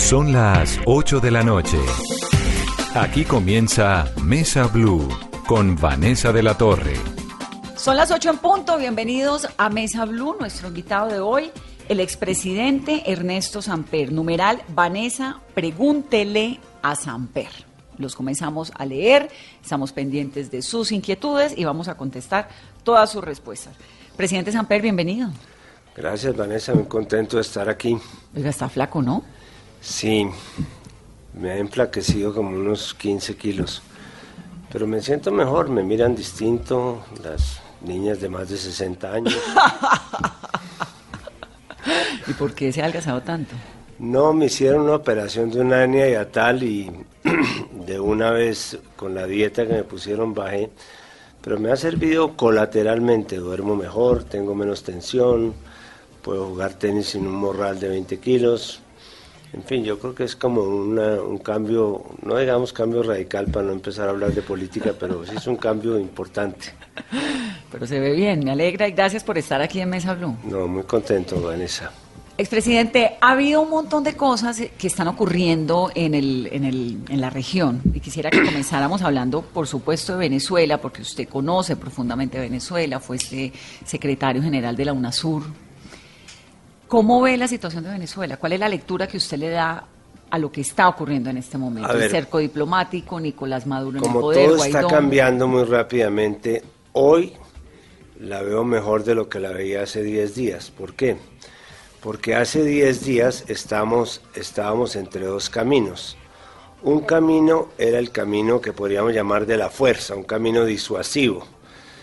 Son las 8 de la noche. Aquí comienza Mesa Blue con Vanessa de la Torre. Son las 8 en punto. Bienvenidos a Mesa Blue. Nuestro invitado de hoy, el expresidente Ernesto Samper. Numeral Vanessa, pregúntele a Samper. Los comenzamos a leer, estamos pendientes de sus inquietudes y vamos a contestar todas sus respuestas. Presidente Samper, bienvenido. Gracias, Vanessa, muy contento de estar aquí. Oiga, está flaco, ¿no? Sí, me ha enflaquecido como unos 15 kilos, pero me siento mejor, me miran distinto las niñas de más de 60 años. ¿Y por qué se ha adelgazado tanto? No, me hicieron una operación de una hernia yatal y de una vez con la dieta que me pusieron bajé, pero me ha servido colateralmente, duermo mejor, tengo menos tensión, puedo jugar tenis sin un morral de 20 kilos, en fin, yo creo que es como una, un cambio, no digamos cambio radical para no empezar a hablar de política, pero sí es un cambio importante. Pero se ve bien, me alegra y gracias por estar aquí en Mesa Blue. No, muy contento, Vanessa. Expresidente, ha habido un montón de cosas que están ocurriendo en, el, en, el, en la región y quisiera que comenzáramos hablando, por supuesto, de Venezuela, porque usted conoce profundamente Venezuela, fue este secretario general de la UNASUR. ¿Cómo ve la situación de Venezuela? ¿Cuál es la lectura que usted le da a lo que está ocurriendo en este momento? ver, el cerco diplomático, Nicolás Maduro en el poder, todo está cambiando muy rápidamente, hoy la veo mejor de lo que la veía hace 10 días. ¿Por qué? Porque hace 10 días estamos, estábamos entre dos caminos. Un camino era el camino que podríamos llamar de la fuerza, un camino disuasivo.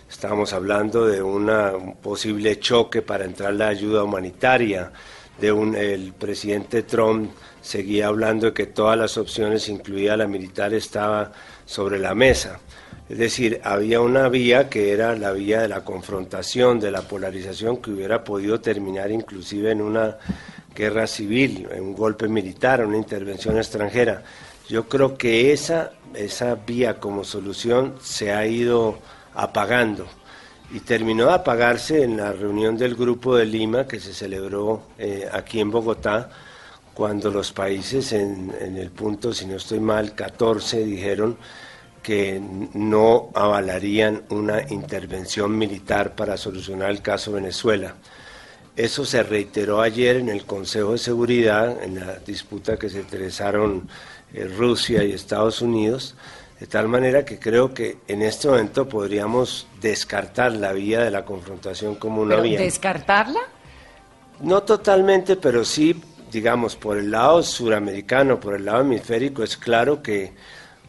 Estábamos hablando de una, un posible choque para entrar la ayuda humanitaria, de un, el presidente Trump seguía hablando de que todas las opciones, incluida la militar, estaba sobre la mesa. Es decir, había una vía que era la vía de la confrontación, de la polarización, que hubiera podido terminar inclusive en una guerra civil, en un golpe militar, una intervención extranjera. Yo creo que esa, esa vía como solución se ha ido apagando y terminó de apagarse en la reunión del Grupo de Lima que se celebró eh, aquí en Bogotá, cuando los países en, en el punto, si no estoy mal, 14 dijeron que no avalarían una intervención militar para solucionar el caso Venezuela. Eso se reiteró ayer en el Consejo de Seguridad, en la disputa que se interesaron eh, Rusia y Estados Unidos, de tal manera que creo que en este momento podríamos descartar la vía de la confrontación como una ¿Pero vía. ¿Descartarla? No totalmente, pero sí, digamos, por el lado suramericano, por el lado hemisférico, es claro que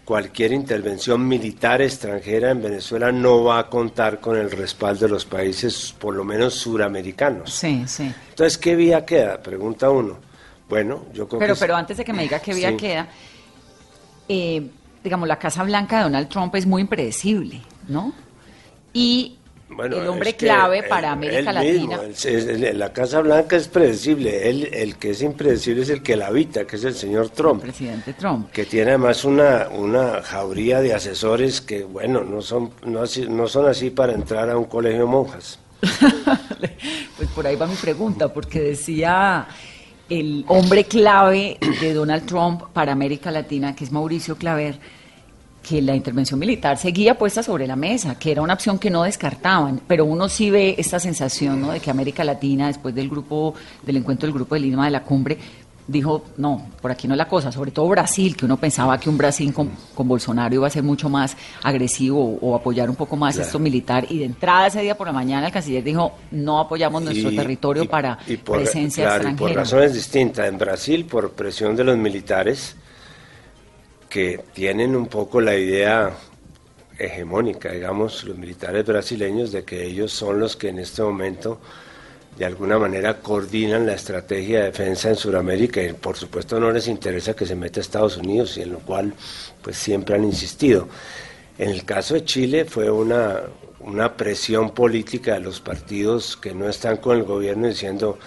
cualquier intervención militar extranjera en Venezuela no va a contar con el respaldo de los países, por lo menos suramericanos. Sí, sí. Entonces, ¿qué vía queda? Pregunta uno. Bueno, yo creo Pero, que... pero antes de que me diga qué vía Sí. queda, eh, digamos, la Casa Blanca de Donald Trump es muy impredecible, ¿no? Y Bueno, el hombre clave él- para América él mismo, Latina. la Casa Blanca es predecible, él, el que es impredecible es el que la habita, que es el señor Trump. El presidente Trump. que tiene además una, una jauría de asesores que, bueno, no son, no, así- no son así para entrar a un colegio de monjas. Pues por ahí va mi pregunta, porque decía el hombre clave de Donald Trump para América Latina, que es Mauricio Claver, que la intervención militar seguía puesta sobre la mesa, que era una opción que no descartaban, pero uno sí ve esta sensación ¿no? de que América Latina, después del grupo, del encuentro del grupo de Lima de la cumbre, dijo, no, por aquí no es la cosa, sobre todo Brasil, que uno pensaba que un Brasil con, con Bolsonaro iba a ser mucho más agresivo o, apoyar un poco más Claro. esto militar, y de entrada ese día por la mañana el canciller dijo, no apoyamos nuestro Y- territorio y- para y por- presencia claro, y por razones distintas. En Brasil, por presión de los militares, que tienen un poco la idea hegemónica, digamos, los militares brasileños, de que ellos son los que en este momento de alguna manera coordinan la estrategia de defensa en Sudamérica y por supuesto no les interesa que se meta Estados Unidos y en lo cual pues siempre han insistido. En el caso de Chile fue una, una presión política de los partidos que no están con el gobierno diciendo,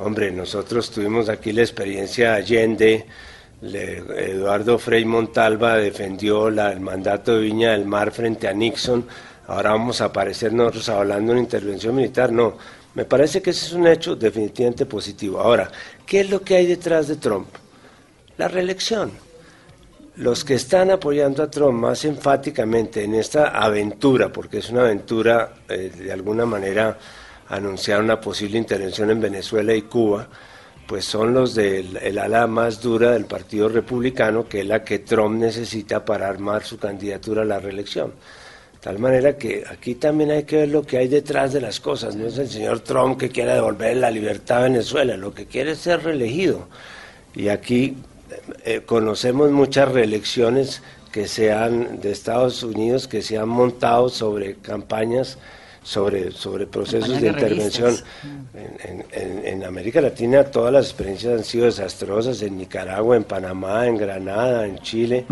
hombre, nosotros tuvimos aquí la experiencia Allende, Eduardo Frei Montalva defendió el mandato de Viña del Mar frente a Nixon, ahora vamos a aparecer nosotros hablando de una intervención militar, no me parece que ese es un hecho definitivamente positivo. Ahora, ¿qué es lo que hay detrás de Trump? La reelección. Los que están apoyando a Trump más enfáticamente en esta aventura, porque es una aventura eh, de alguna manera anunciar una posible intervención en Venezuela y Cuba, pues son los del ala más dura del Partido Republicano, que es la que Trump necesita para armar su candidatura a la reelección tal manera que aquí también hay que ver lo que hay detrás de las cosas. No es el señor Trump que quiere devolver la libertad a Venezuela, lo que quiere es ser reelegido. Y aquí eh, conocemos muchas reelecciones que se han, de Estados Unidos que se han montado sobre campañas sobre, sobre procesos de intervención. En, en, América Latina todas las experiencias han sido desastrosas, en Nicaragua, en Panamá, en Granada, en Chile.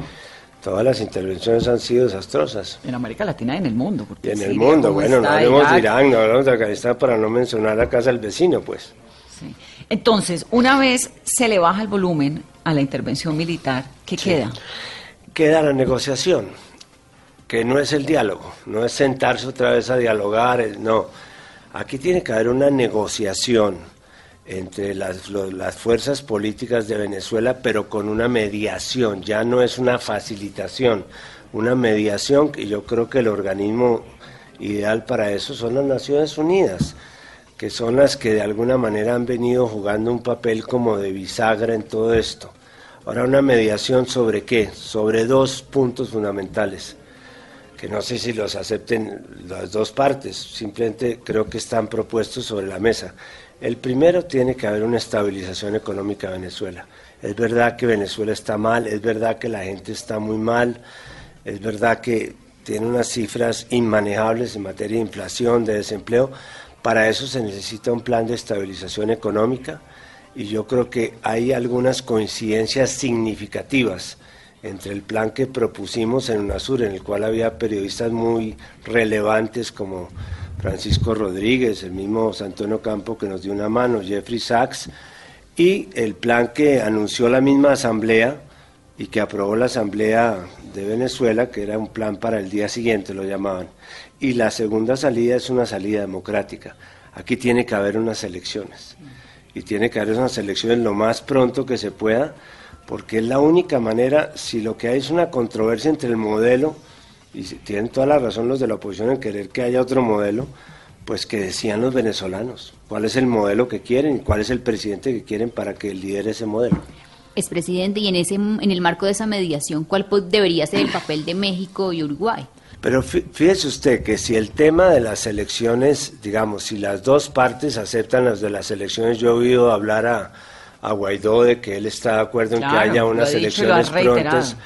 Todas las intervenciones han sido desastrosas. En América Latina y en el mundo. Y en el mundo, bueno, no hablemos de Irán, no hablamos de Afganistán para no mencionar la casa del vecino, pues. Sí. Entonces, una vez se le baja el volumen a la intervención militar, ¿qué queda? Queda la negociación, que no es el diálogo, no es sentarse otra vez a dialogar, no. Aquí tiene que haber una negociación entre las, las, fuerzas políticas de Venezuela, pero con una mediación, ya no es una facilitación, una mediación que yo creo que el organismo ideal para eso son las Naciones Unidas, que son las que de alguna manera han venido jugando un papel como de bisagra en todo esto. Ahora una mediación sobre qué? Sobre dos puntos fundamentales, que no sé si los acepten las dos partes, simplemente creo que están propuestos sobre la mesa. El primero tiene que haber una estabilización económica de Venezuela. Es verdad que Venezuela está mal, es verdad que la gente está muy mal, es verdad que tiene unas cifras inmanejables en materia de inflación, de desempleo. Para eso se necesita un plan de estabilización económica y yo creo que hay algunas coincidencias significativas entre el plan que propusimos en UNASUR, en el cual había periodistas muy relevantes como Francisco Rodríguez, el mismo Antonio Campo que nos dio una mano, Jeffrey Sachs, y el plan que anunció la misma asamblea y que aprobó la asamblea de Venezuela, que era un plan para el día siguiente, lo llamaban. Y la segunda salida es una salida democrática. Aquí tiene que haber unas elecciones. Y tiene que haber unas elecciones lo más pronto que se pueda, porque es la única manera, si lo que hay es una controversia entre el modelo, y tienen toda la razón los de la oposición en querer que haya otro modelo, pues que decían los venezolanos, cuál es el modelo que quieren y cuál es el presidente que quieren para que lidere ese modelo. Es presidente y en ese en el marco de esa mediación, ¿cuál debería ser el papel de México y Uruguay? Pero fíjese usted que si el tema de las elecciones, digamos, si las dos partes aceptan las de las elecciones, yo he oído hablar a, a Guaidó de que él está de acuerdo en que haya unas elecciones prontas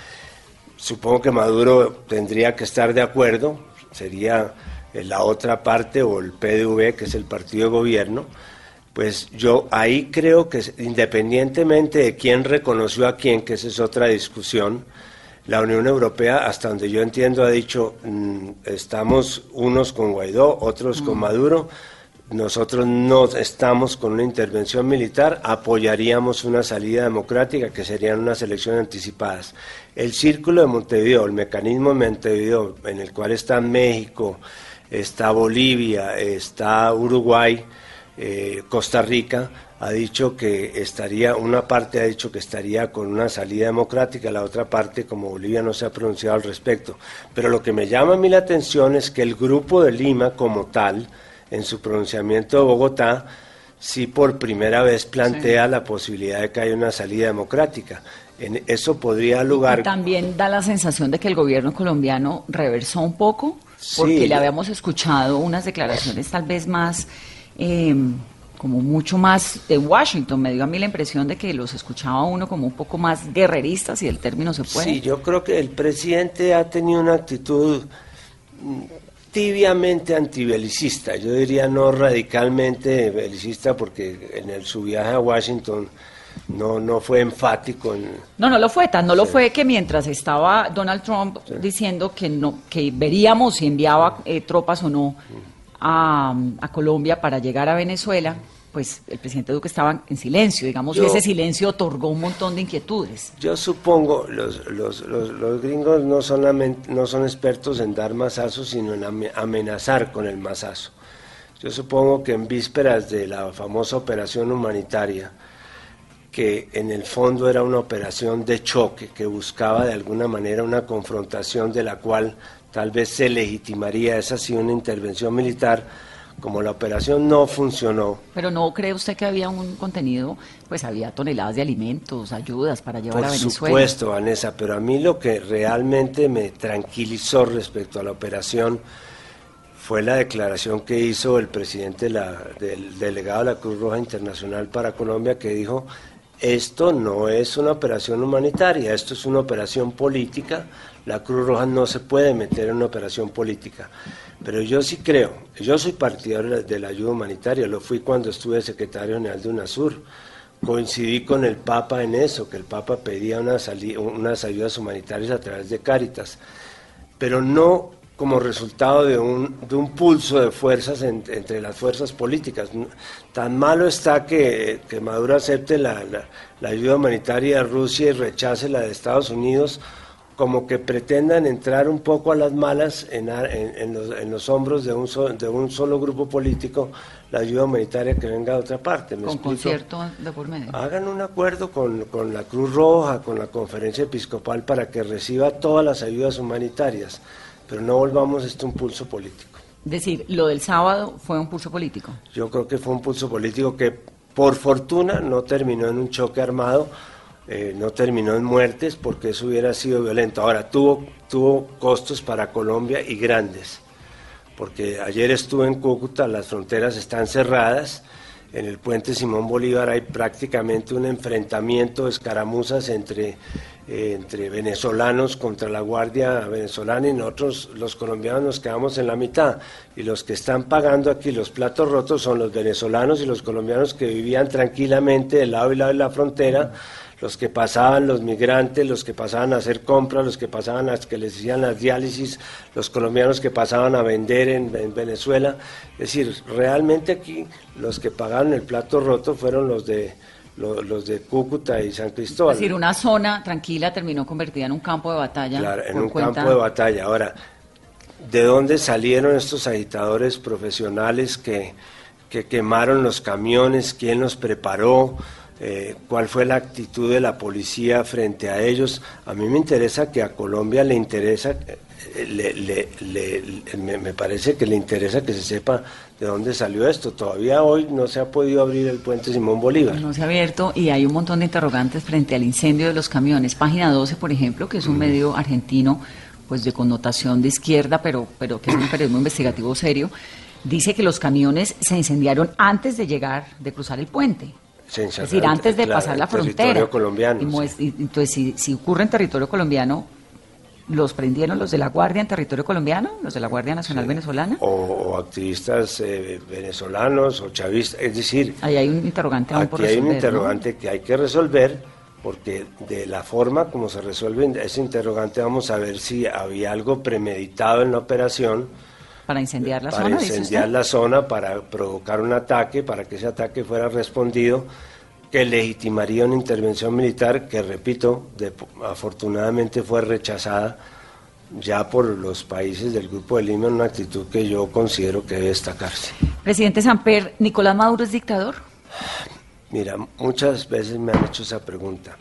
Supongo que Maduro tendría que estar de acuerdo, sería la otra parte o el PDV, que es el partido de gobierno. Pues yo ahí creo que independientemente de quién reconoció a quién, que esa es otra discusión, la Unión Europea, hasta donde yo entiendo, ha dicho, mm, estamos unos con Guaidó, otros con mm. Maduro, nosotros no estamos con una intervención militar, apoyaríamos una salida democrática que serían unas elecciones anticipadas. El círculo de Montevideo, el mecanismo de Montevideo, en el cual está México, está Bolivia, está Uruguay, eh, Costa Rica, ha dicho que estaría, una parte ha dicho que estaría con una salida democrática, la otra parte, como Bolivia, no se ha pronunciado al respecto. Pero lo que me llama a mí la atención es que el grupo de Lima como tal, en su pronunciamiento de Bogotá, sí por primera vez plantea la posibilidad de que haya una salida democrática. En eso podría lugar. también da la sensación de que el gobierno colombiano reversó un poco, porque le habíamos escuchado unas declaraciones tal vez más. Em, como mucho más de Washington. Me dio a mí la impresión de que los escuchaba uno como un poco más guerreristas, si el término se puede. Sí, yo creo que el presidente ha tenido una actitud tibiamente antibelicista, yo diría no radicalmente belicista porque en el, su viaje a Washington no, no fue enfático en... No, no lo fue, tan no lo fue que mientras estaba Donald Trump diciendo que no que veríamos si enviaba eh, tropas o no a, a Colombia para llegar a Venezuela, pues el presidente Duque estaba en silencio, digamos, y Yo- ese silencio otorgó un montón de inquietudes. Yo supongo, los, los, los, los gringos no son, amen- no son expertos en dar mazazos, sino en ame- amenazar con el mazazo. Yo supongo que en vísperas de la famosa operación humanitaria, que en el fondo era una operación de choque que buscaba de alguna manera una confrontación de la cual tal vez se legitimaría esa sí una intervención militar, como la operación no funcionó, Pero no cree usted que había un contenido, pues había toneladas de alimentos, ayudas para llevar Por a Venezuela. supuesto, Vanessa, pero a mí lo que realmente me tranquilizó respecto a la operación fue la declaración que hizo el presidente la- del delegado de la Cruz Roja Internacional para Colombia, que dijo, esto no es una operación humanitaria, esto es una operación política, la Cruz Roja no se puede meter en una operación política. Pero yo sí creo, yo soy partidario de la ayuda humanitaria, lo fui cuando estuve secretario general de UNASUR, coincidí con el Papa en eso, que el Papa pedía unas, ayudas humanitarias a través de Cáritas, pero no como resultado de un, pulso de fuerzas en- entre las fuerzas políticas. Tan malo está que, Maduro acepte la, la- la ayuda humanitaria de Rusia y rechace la de Estados Unidos, como que pretendan entrar un poco a las malas en, en- en los, en los hombros de un, so- de un solo grupo político la ayuda humanitaria que venga de otra parte. ¿me con explico? concierto de por medio. Hagan un acuerdo con, con la Cruz Roja, con la Conferencia Episcopal para que reciba todas las ayudas humanitarias, pero no volvamos esto un pulso político. Es decir, lo del sábado fue un pulso político. Yo creo que fue un pulso político que por fortuna no terminó en un choque armado, eh, no terminó en muertes porque eso hubiera sido violento. Ahora, tuvo, tuvo costos para Colombia y grandes, porque ayer estuve en Cúcuta, las fronteras están cerradas, en el puente Simón Bolívar hay prácticamente un enfrentamiento, escaramuzas entre, eh, entre venezolanos contra la Guardia venezolana y nosotros los colombianos nos quedamos en la mitad. Y los que están pagando aquí los platos rotos son los venezolanos y los colombianos que vivían tranquilamente de lado y lado de la frontera, los que pasaban, los migrantes, los que pasaban a hacer compras, los que pasaban a que les hacían las diálisis, los colombianos que pasaban a vender en, en Venezuela. Es decir, realmente aquí los que pagaron el plato roto fueron los de lo- los, de Cúcuta y San Cristóbal. Es decir, una zona tranquila terminó convertida en un campo de batalla. Claro, en un cuenta- campo de batalla. Ahora, ¿de dónde salieron estos agitadores profesionales que, que quemaron los camiones? ¿Quién los preparó? Eh, ¿Cuál fue la actitud de la policía frente a ellos? A mí me interesa que a Colombia le interesa, eh, le- le- le- le- me, me parece que le interesa que se sepa de dónde salió esto. Todavía hoy no se ha podido abrir el puente Simón Bolívar. No se ha abierto y hay un montón de interrogantes frente al incendio de los camiones. Página 12, por ejemplo, que es un medio argentino pues de connotación de izquierda, pero, pero que es un periodismo investigativo serio, dice que los camiones se incendiaron antes de llegar, de cruzar el puente. Es decir, antes de Claro, pasar la frontera. colombiano, Y sí. entonces, si, si ocurre en territorio colombiano, ¿los prendieron los de la Guardia en territorio colombiano? ¿Los de la Guardia Nacional Venezolana? O, o activistas eh, venezolanos o chavistas, es decir, Ahí hay un interrogante aún por Aquí hay un resolver, ¿no? interrogante que hay que resolver porque de la forma como se resuelve ese interrogante vamos a ver si había algo premeditado en la operación Para incendiar la para zona, dice incendiar la zona, para provocar un ataque, para que ese ataque fuera respondido, que legitimaría una intervención militar que, repito, de- afortunadamente fue rechazada ya por los países del Grupo de Lima una actitud que yo considero que debe destacarse. Presidente Samper, ¿Nicolás Maduro es dictador? Mira, muchas veces me han hecho esa pregunta.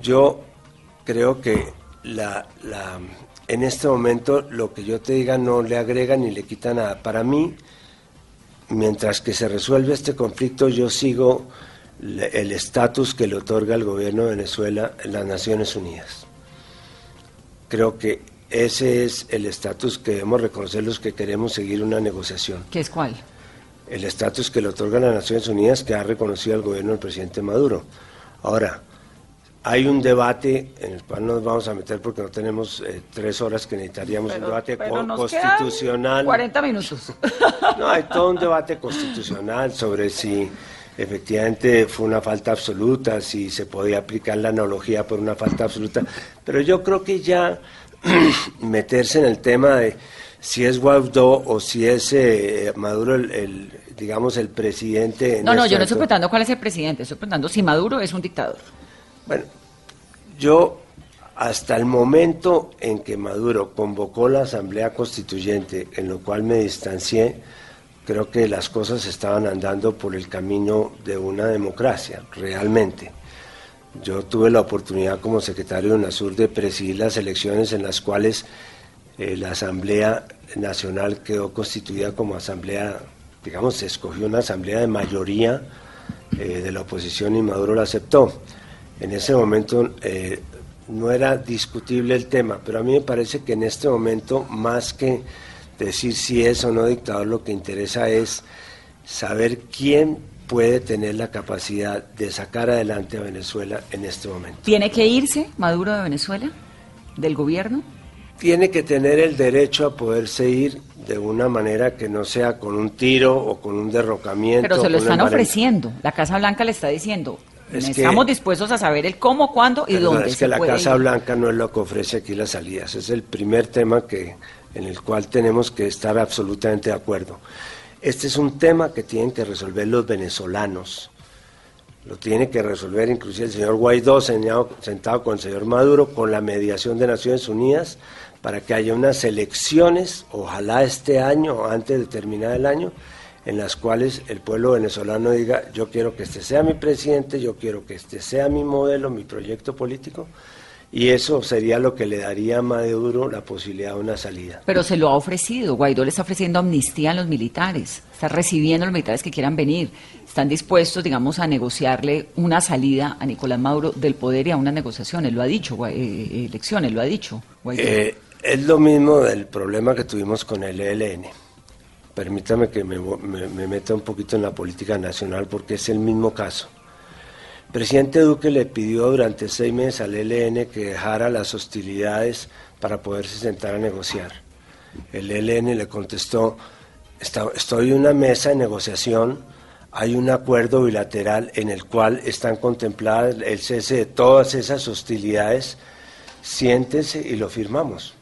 Yo creo que la, la- en este momento lo que yo te diga no le agrega ni le quita nada. Para mí, mientras que se resuelve este conflicto, yo sigo el estatus que le otorga el gobierno de Venezuela en las Naciones Unidas. Creo que ese es el estatus que debemos reconocer los que queremos seguir una negociación ¿Qué es cuál? el estatus que le otorgan las Naciones Unidas que ha reconocido el gobierno del presidente Maduro. Ahora, hay un debate en el cual nos vamos a meter porque no tenemos eh, tres horas que necesitaríamos un debate pero co- nos constitucional. quedan 40 minutos. No, hay todo un debate constitucional sobre si efectivamente fue una falta absoluta, si se podía aplicar la analogía por una falta absoluta, pero yo creo que ya meterse en el tema de si es Guaidó o si es eh, Maduro el, el, digamos, el presidente. en No, no, yo no estoy preguntando cuál es el presidente, estoy preguntando si Maduro es un dictador. Bueno, yo hasta el momento en que Maduro convocó la Asamblea Constituyente, en lo cual me distancié, creo que las cosas estaban andando por el camino de una democracia, realmente. Yo tuve la oportunidad como secretario de UNASUR de presidir las elecciones en las cuales eh, la Asamblea Nacional quedó constituida como asamblea, digamos, se escogió una asamblea de mayoría eh, de la oposición y Maduro la aceptó. En ese momento eh, no era discutible el tema, pero a mí me parece que en este momento, más que decir si es o no dictador, lo que interesa es saber quién puede tener la capacidad de sacar adelante a Venezuela en este momento. ¿Tiene que irse Maduro de Venezuela? ¿Del gobierno? Tiene que tener el derecho a poderse ir de una manera que no sea con un tiro o con un derrocamiento. Pero se lo están ofreciendo. La Casa Blanca le está diciendo, Es que- estamos dispuestos a saber el cómo, cuándo y dónde es se que la puede Casa ir. Blanca no es lo que ofrece aquí las salidas. Es el primer tema que, en el cual tenemos que estar absolutamente de acuerdo. Este es un tema que tienen que resolver los venezolanos. Lo tiene que resolver inclusive el señor Guaidó señado- sentado con el señor Maduro con la mediación de Naciones Unidas para que haya unas elecciones, ojalá este año o antes de terminar el año, en las cuales el pueblo venezolano diga, yo quiero que este sea mi presidente, yo quiero que este sea mi modelo, mi proyecto político, y eso sería lo que le daría a Maduro la posibilidad de una salida. Pero se lo ha ofrecido. Guaidó le está ofreciendo amnistía a los militares. Está recibiendo a los militares que quieran venir. Están dispuestos, digamos, a negociarle una salida a Nicolás Maduro del poder y a unas negociaciones. Lo ha dicho, Gua- eh, elecciones, lo ha dicho. Guaidó. Eh, es lo mismo del problema que tuvimos con el ELN. Permítame que me, me- me meta un poquito en la política nacional porque es el mismo caso. El presidente Duque le pidió durante seis meses al ELN que dejara las hostilidades para poderse sentar a negociar. El ELN le contestó, "Está- estoy en una mesa de negociación, hay un acuerdo bilateral en el cual están contempladas el cese de todas esas hostilidades, siéntese y lo firmamos,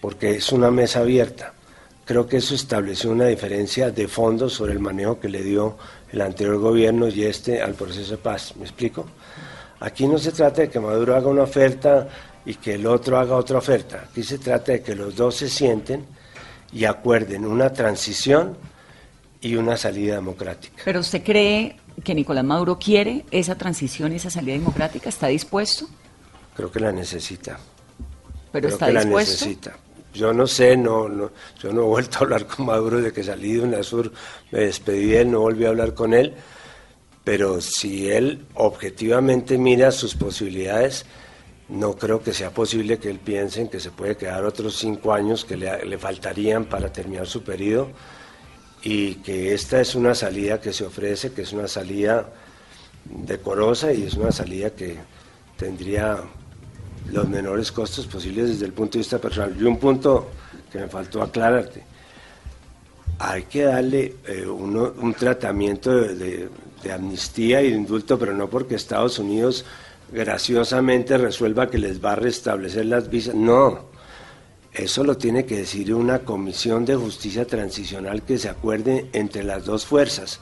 porque es una mesa abierta. Creo que eso estableció una diferencia de fondo sobre el manejo que le dio el anterior gobierno y este al proceso de paz. ¿Me explico? Aquí no se trata de que Maduro haga una oferta y que el otro haga otra oferta. Aquí se trata de que los dos se sienten y acuerden una transición y una salida democrática. ¿Pero usted cree que Nicolás Maduro quiere esa transición y esa salida democrática? ¿Está dispuesto? Creo que la necesita. ¿Pero Creo está que la dispuesto? necesita. Yo no sé, no, no, yo no he vuelto a hablar con Maduro desde que salí de UNASUR, me despedí de él, no volví a hablar con él, pero si él objetivamente mira sus posibilidades, no creo que sea posible que él piense en que se puede quedar otros cinco años que le, le faltarían para terminar su periodo y que esta es una salida que se ofrece, que es una salida decorosa y es una salida que tendría los menores costos posibles desde el punto de vista personal. Y un punto que me faltó aclararte, hay que darle eh, uno- un tratamiento de, de- de amnistía y de indulto, pero no porque Estados Unidos graciosamente resuelva que les va a restablecer las visas, no. Eso lo tiene que decir una comisión de justicia transicional que se acuerde entre las dos fuerzas,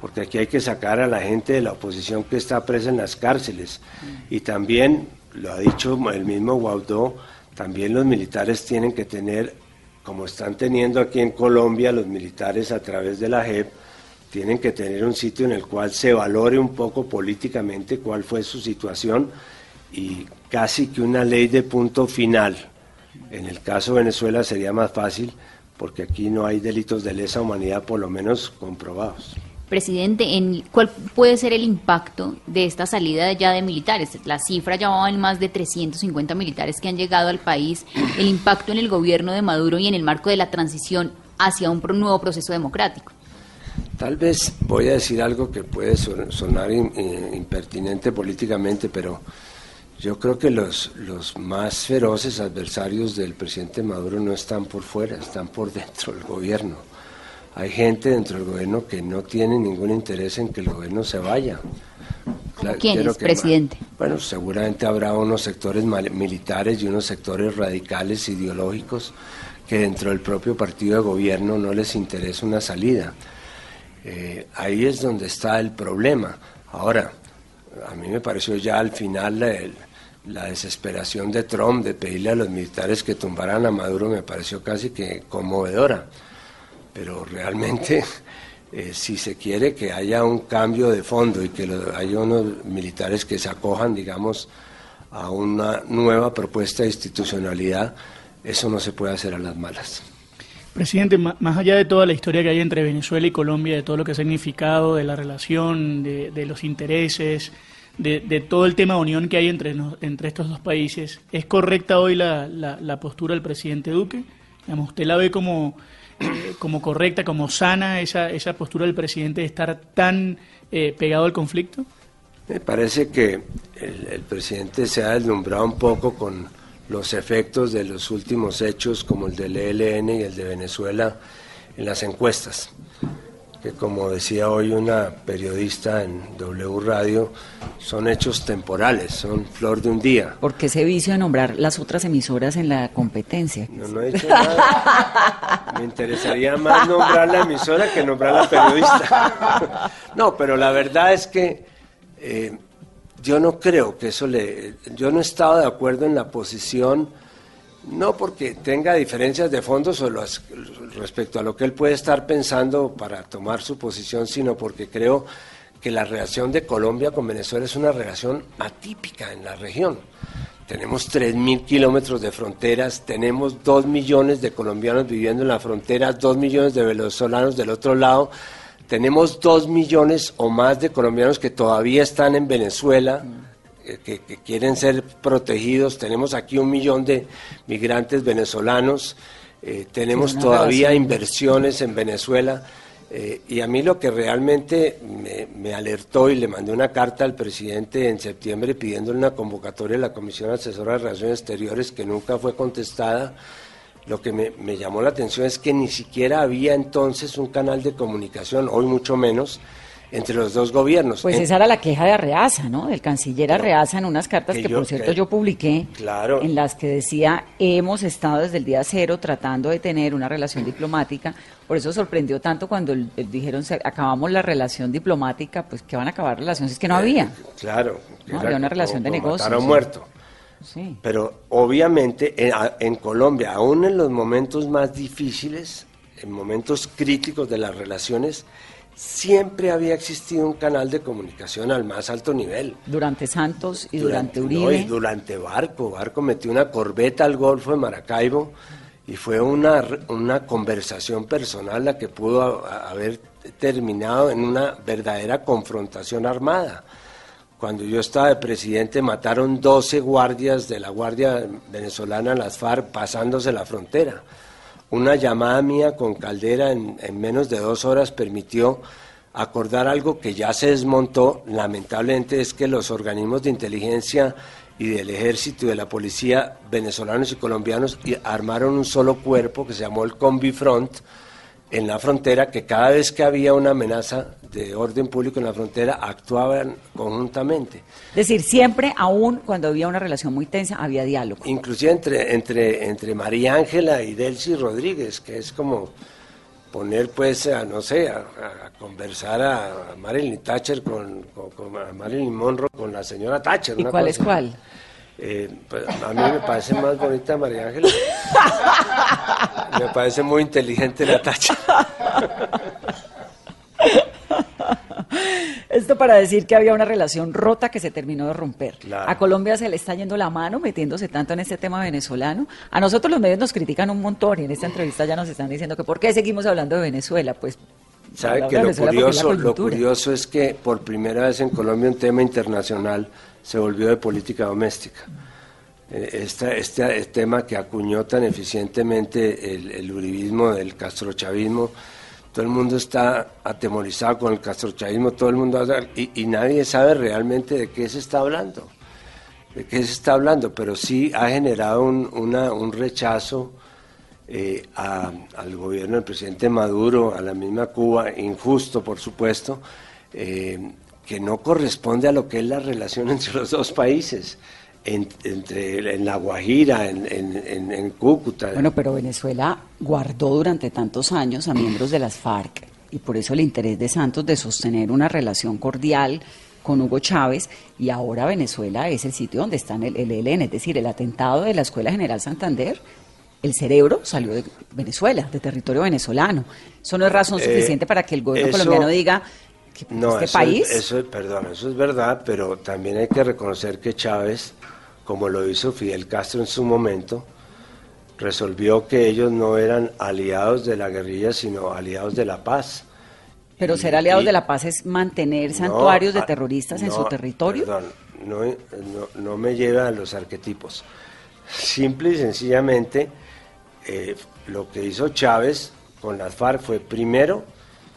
porque aquí hay que sacar a la gente de la oposición que está presa en las cárceles. Y también, lo ha dicho el mismo Guaidó, también los militares tienen que tener, como están teniendo aquí en Colombia los militares a través de la JEP, tienen que tener un sitio en el cual se valore un poco políticamente cuál fue su situación y casi que una ley de punto final. En el caso de Venezuela sería más fácil porque aquí no hay delitos de lesa humanidad por lo menos comprobados. Presidente, ¿en ¿cuál puede ser el impacto de esta salida ya de militares? La cifra ya va en más de 350 militares que han llegado al país. El impacto en el gobierno de Maduro y en el marco de la transición hacia un nuevo proceso democrático. Tal vez voy a decir algo que puede son- sonar eh, impertinente políticamente, pero Yo creo que los más feroces adversarios del presidente Maduro no están por fuera, están por dentro del gobierno. Hay gente dentro del gobierno que no tiene ningún interés en que el gobierno se vaya. ¿Quién es, presidente? Bueno, seguramente habrá unos sectores militares y unos sectores radicales ideológicos que dentro del propio partido de gobierno no les interesa una salida. Eh, ahí es donde está el problema. Ahora, a mí me pareció ya al final el, la desesperación de Trump de pedirle a los militares que tumbaran a Maduro me pareció casi que conmovedora. Pero realmente, eh, si se quiere que haya un cambio de fondo y que haya unos militares que se acojan, digamos, a una nueva propuesta de institucionalidad, eso no se puede hacer a las malas. Presidente, más allá de toda la historia que hay entre Venezuela y Colombia, de todo lo que ha significado, de la relación, de los intereses, de, todo el tema de unión que hay entre, entre estos dos países. ¿Es correcta hoy la, la, postura del presidente Duque? ¿Usted la ve como, como correcta, como sana esa, esa postura del presidente de estar tan eh, pegado al conflicto? Me parece que el, el, presidente se ha deslumbrado un poco con los efectos de los últimos hechos como el del ELN y el de Venezuela en las encuestas que como decía hoy una periodista en W Radio, son hechos temporales, son flor de un día. ¿Por qué ese vicio de nombrar las otras emisoras en la competencia? No, no he dicho nada. Me interesaría más nombrar la emisora que nombrar la periodista. No, pero la verdad es que eh, yo no creo que eso le... Yo no he estado de acuerdo en la posición no porque tenga diferencias de fondo respecto a lo que él puede estar pensando para tomar su posición, sino porque creo que la relación de Colombia con Venezuela es una relación atípica en la región. Tenemos 3.000 kilómetros de fronteras, tenemos 2 millones de colombianos viviendo en la frontera, 2 millones de venezolanos del otro lado, tenemos 2 millones o más de colombianos que todavía están en Venezuela que, quieren ser protegidos. Tenemos aquí un millón de migrantes venezolanos, eh, tenemos todavía inversiones en Venezuela. Eh, y a mí lo que realmente me, alertó y le mandé una carta al presidente en septiembre pidiéndole una convocatoria a la Comisión Asesora de Relaciones Exteriores que nunca fue contestada. Lo que me, me llamó la atención es que ni siquiera había entonces un canal de comunicación, hoy mucho menos, entre los dos gobiernos. Pues esa era la queja de Arreaza, ¿no? Del canciller Arreaza en unas cartas que, por cierto yo publiqué, claro. en las que decía, hemos estado desde el día cero tratando de tener una relación diplomática, por eso sorprendió tanto cuando dijeron, acabamos la relación diplomática, pues que van a acabar relaciones, es que no eh, había. claro. No, había una relación de negocios. muerto. Sí. Pero obviamente en, en Colombia, aún en los momentos más difíciles, en momentos críticos de las relaciones, siempre había existido un canal de comunicación al más alto nivel. Durante Santos y durante, Uribe. y durante Barco. Barco metió una corbeta al Golfo de Maracaibo y fue una, una conversación personal la que pudo haber terminado en una verdadera confrontación armada. Cuando yo estaba de presidente mataron 12 guardias de la Guardia Venezolana, las FARC, pasándose la frontera. Una llamada mía con Caldera en, menos de dos horas permitió acordar algo que ya se desmontó. Lamentablemente es que los organismos de inteligencia y del ejército y de la policía venezolanos y colombianos armaron un solo cuerpo que se llamó el Combi Front en la frontera, que cada vez que había una amenaza de orden público en la frontera actuaban conjuntamente. Es decir, siempre, aún cuando había una relación muy tensa, había diálogo. Inclusive entre, entre, entre María Ángela y Delcy Rodríguez, que es como poner, pues, a, no sé, a, conversar a Marilyn Thatcher con, a Marilyn Monroe con la señora Thatcher. ¿Y cuál es cuál? Eh, pues, a mí me parece más bonita María Ángela. me parece muy inteligente la Thatcher. Esto para decir que había una relación rota que se terminó de romper. A Colombia se le está yendo la mano metiéndose tanto en este tema venezolano. A nosotros los medios nos critican un montón y en esta entrevista ya nos están diciendo que por qué seguimos hablando de Venezuela. Pues Sabe que lo curioso, lo curioso es que por primera vez en Colombia un tema internacional se volvió de política doméstica. Este, este, tema que acuñó tan eficientemente el, el uribismo del castrochavismo todo el mundo está atemorizado con el castrochavismo, todo el mundo y, y, nadie sabe realmente de qué se está hablando. de qué se está hablando, pero sí ha generado un, una, un rechazo eh, a- al gobierno del presidente Maduro, a la misma Cuba, injusto por supuesto, eh, que no corresponde a lo que es la relación entre los dos países, en- entre, en La Guajira, en, en- en- Cúcuta. Bueno, pero Venezuela guardó durante tantos años a miembros de las FARC y por eso el interés de Santos de sostener una relación cordial con Hugo Chávez y ahora Venezuela es el sitio donde está el, el ELN, es decir, el atentado de la Escuela General Santander, el cerebro salió de Venezuela, de territorio venezolano. Eso no es razón Eh, suficiente para que el gobierno eso- colombiano diga que No, este eso, país... eso, perdón, eso es verdad, pero también hay que reconocer que Chávez, como lo hizo Fidel Castro en su momento, resolvió que ellos no eran aliados de la guerrilla, sino aliados de la paz. Pero y- ser aliados y- de la paz es mantener No, santuarios de ah, terroristas en su territorio. Perdón, no, no, no me lleva a los arquetipos. Simple y sencillamente, eh, lo que hizo Chávez con las FARC fue primero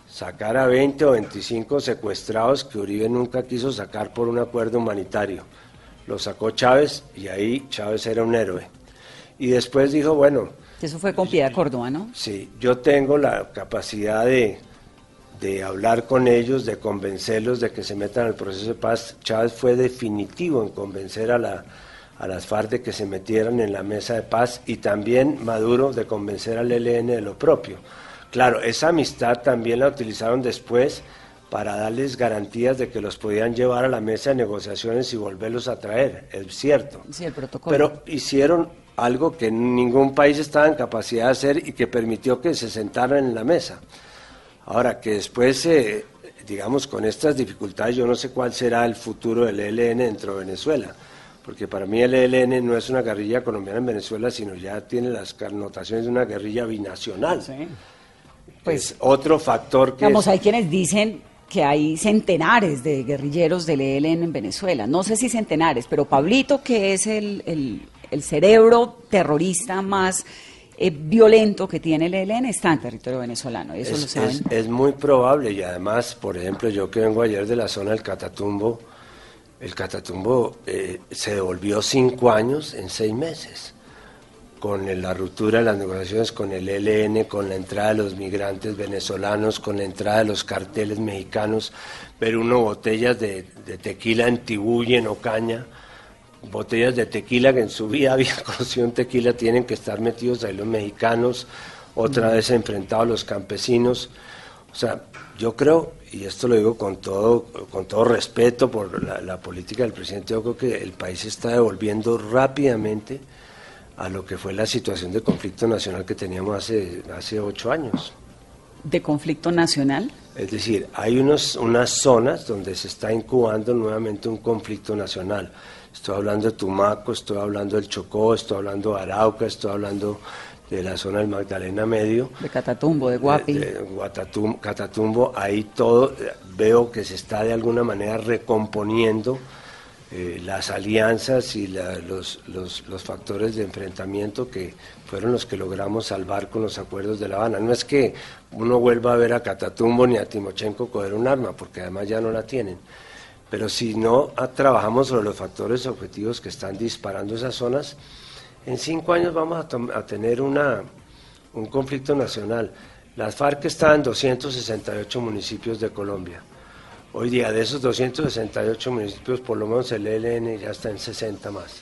sacar a 20 o 25 secuestrados que Uribe nunca quiso sacar por un acuerdo humanitario. Lo sacó Chávez y ahí Chávez era un héroe. Y después dijo, bueno, Eso fue con Piedad Córdoba, ¿no? Sí, yo tengo la capacidad de, de hablar con ellos, de convencerlos de que se metan al proceso de paz. Chávez fue definitivo en convencer a, la, a las FARC de que se metieran en la mesa de paz y también Maduro de convencer al ELN de lo propio. Claro, esa amistad también la utilizaron después para darles garantías de que los podían llevar a la mesa de negociaciones y volverlos a traer, es cierto. Sí, el protocolo. Pero hicieron algo que ningún país estaba en capacidad de hacer y que permitió que se sentaran en la mesa. Ahora, que después, eh, digamos, con estas dificultades, yo no sé cuál será el futuro del ELN dentro de Venezuela, porque para mí el ELN no es una guerrilla colombiana en Venezuela, sino ya tiene las connotaciones de una guerrilla binacional. Pues, Es otro factor que es- hay quienes dicen que hay centenares de guerrilleros del ELN en Venezuela. No sé si centenares, pero Pablito, que es el, el- el cerebro terrorista más eh, violento que tiene el ELN, está en territorio venezolano. Eso lo es, saben. es- es muy probable y además, por ejemplo, yo que vengo ayer de la zona del Catatumbo, el Catatumbo eh, se devolvió cinco años en seis meses con la ruptura de las negociaciones con el ELN, con la entrada de los migrantes venezolanos, con la entrada de los carteles mexicanos, ver uno botellas de, de tequila en Tibú y en Ocaña, botellas de tequila que en su vida habían conocido un tequila, tienen que estar metidos ahí los mexicanos, otra vez enfrentados los campesinos. O sea, yo creo, y esto lo digo con todo, con todo respeto por la, la política del presidente, yo creo que el país se está devolviendo rápidamente a lo que fue la situación de conflicto nacional que teníamos hace, hace ocho años. de conflicto nacional. Es decir, hay unos, unas zonas donde se está incubando nuevamente un conflicto nacional. Estoy hablando de Tumaco, estoy hablando del Chocó, estoy hablando de Arauca, estoy hablando de la zona del Magdalena Medio. De Catatumbo, de Guapi. de- de Guatatum- Catatumbo, ahí todo veo que se está de alguna manera recomponiendo eh, las alianzas y la- los, los- los factores de enfrentamiento que fueron los que logramos salvar con los acuerdos de La Habana. No es que uno vuelva a ver a Catatumbo ni a Timochenko coger un arma, porque además ya no la tienen. Pero si no ah, trabajamos sobre los factores objetivos que están disparando esas zonas, en cinco años vamos a, tener una, un conflicto nacional. Las FARC están en 268 municipios de Colombia. Hoy día de esos 268 municipios, por lo menos el ELN ya está en 60 más.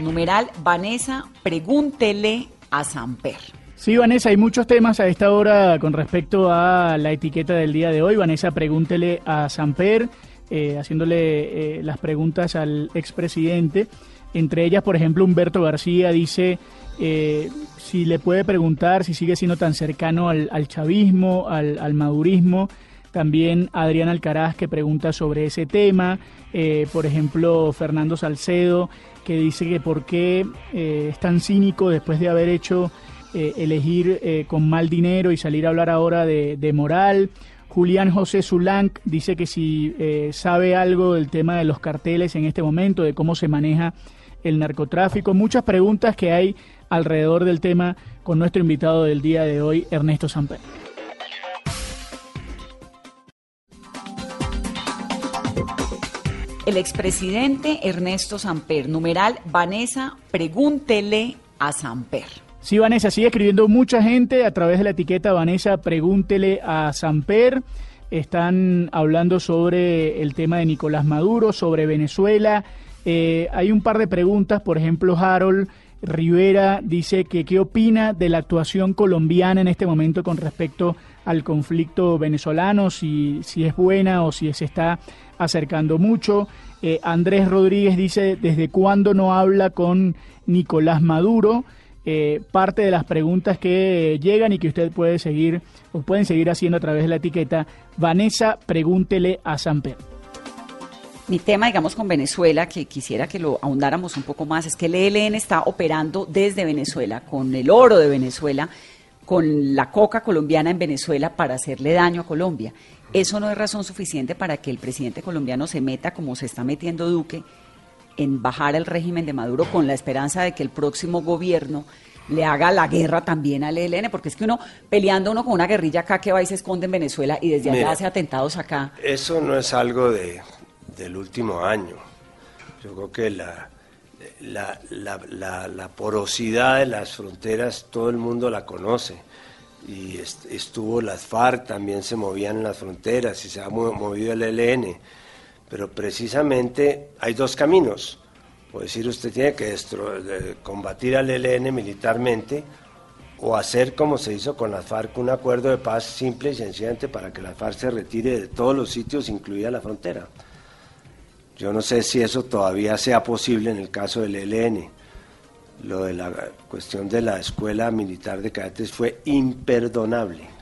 Numeral Vanessa, pregúntele a Samper. Sí, Vanessa, hay muchos temas a esta hora con respecto a la etiqueta del día de hoy. Vanessa, pregúntele a Samper, eh, haciéndole eh, las preguntas al expresidente. Entre ellas, por ejemplo, Humberto García dice eh, si le puede preguntar si sigue siendo tan cercano al, chavismo, al, madurismo. También Adrián Alcaraz que pregunta sobre ese tema. Eh, por ejemplo, Fernando Salcedo que dice que por qué eh, es tan cínico después de haber hecho elegir con mal dinero y salir a hablar ahora de, moral. Julián José Zulanc dice que si sabe algo del tema de los carteles en este momento, de cómo se maneja el narcotráfico. Muchas preguntas que hay alrededor del tema con nuestro invitado del día de hoy, Ernesto Samper. el expresidente Ernesto Samper, numeral Vanessa, pregúntele a Samper. Sí, Vanessa, sigue escribiendo mucha gente a través de la etiqueta Vanessa, pregúntele a Samper. Están hablando sobre el tema de Nicolás Maduro, sobre Venezuela. Eh, hay un par de preguntas, por ejemplo, Harold Rivera dice que qué opina de la actuación colombiana en este momento con respecto al conflicto venezolano, si, si es buena o si se está acercando mucho. Eh, Andrés Rodríguez dice, ¿desde cuándo no habla con Nicolás Maduro? Eh, parte de las preguntas que llegan y que usted puede seguir o pueden seguir haciendo a través de la etiqueta Vanessa, pregúntele a Samper. Mi tema, digamos, con Venezuela, que quisiera que lo ahondáramos un poco más, es que el ELN está operando desde Venezuela, con el oro de Venezuela, con la coca colombiana en Venezuela para hacerle daño a Colombia. Eso no es razón suficiente para que el presidente colombiano se meta, como se está metiendo Duque, en bajar el régimen de Maduro con la esperanza de que el próximo gobierno le haga la guerra también al ELN, porque es que uno peleando uno con una guerrilla acá que va y se esconde en Venezuela y desde allá hace atentados acá. Eso no es algo de del último año. Yo creo que la, la, porosidad de las fronteras todo el mundo la conoce. Y estuvo las FARC, también se movían en las fronteras y se ha movido el ELN. Pero precisamente hay dos caminos. Puede decir, usted tiene que combatir al ELN militarmente o hacer como se hizo con las FARC, un acuerdo de paz simple y sencillamente para que la FARC se retire de todos los sitios, incluida la frontera. Yo no sé si eso todavía sea posible en el caso del ELN. Lo de la cuestión de la escuela militar de cadetes fue imperdonable.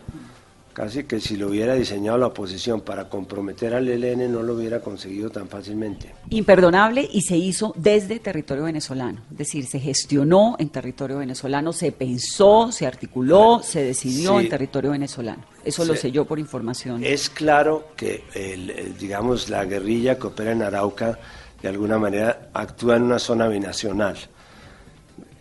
Casi que si lo hubiera diseñado la oposición para comprometer al ELN no lo hubiera conseguido tan fácilmente. Imperdonable y se hizo desde territorio venezolano. Es decir, se gestionó en territorio venezolano, se pensó, se articuló, se decidió en territorio venezolano. Eso lo sé yo por información. Es claro que, digamos, la guerrilla que opera en Arauca de alguna manera actúa en una zona binacional